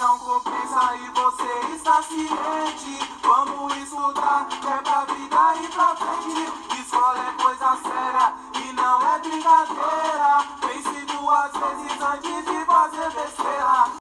não compensa e você está ciente. Vamos estudar, tá. é pra vida e pra frente. Escola é coisa séria e não é brincadeira.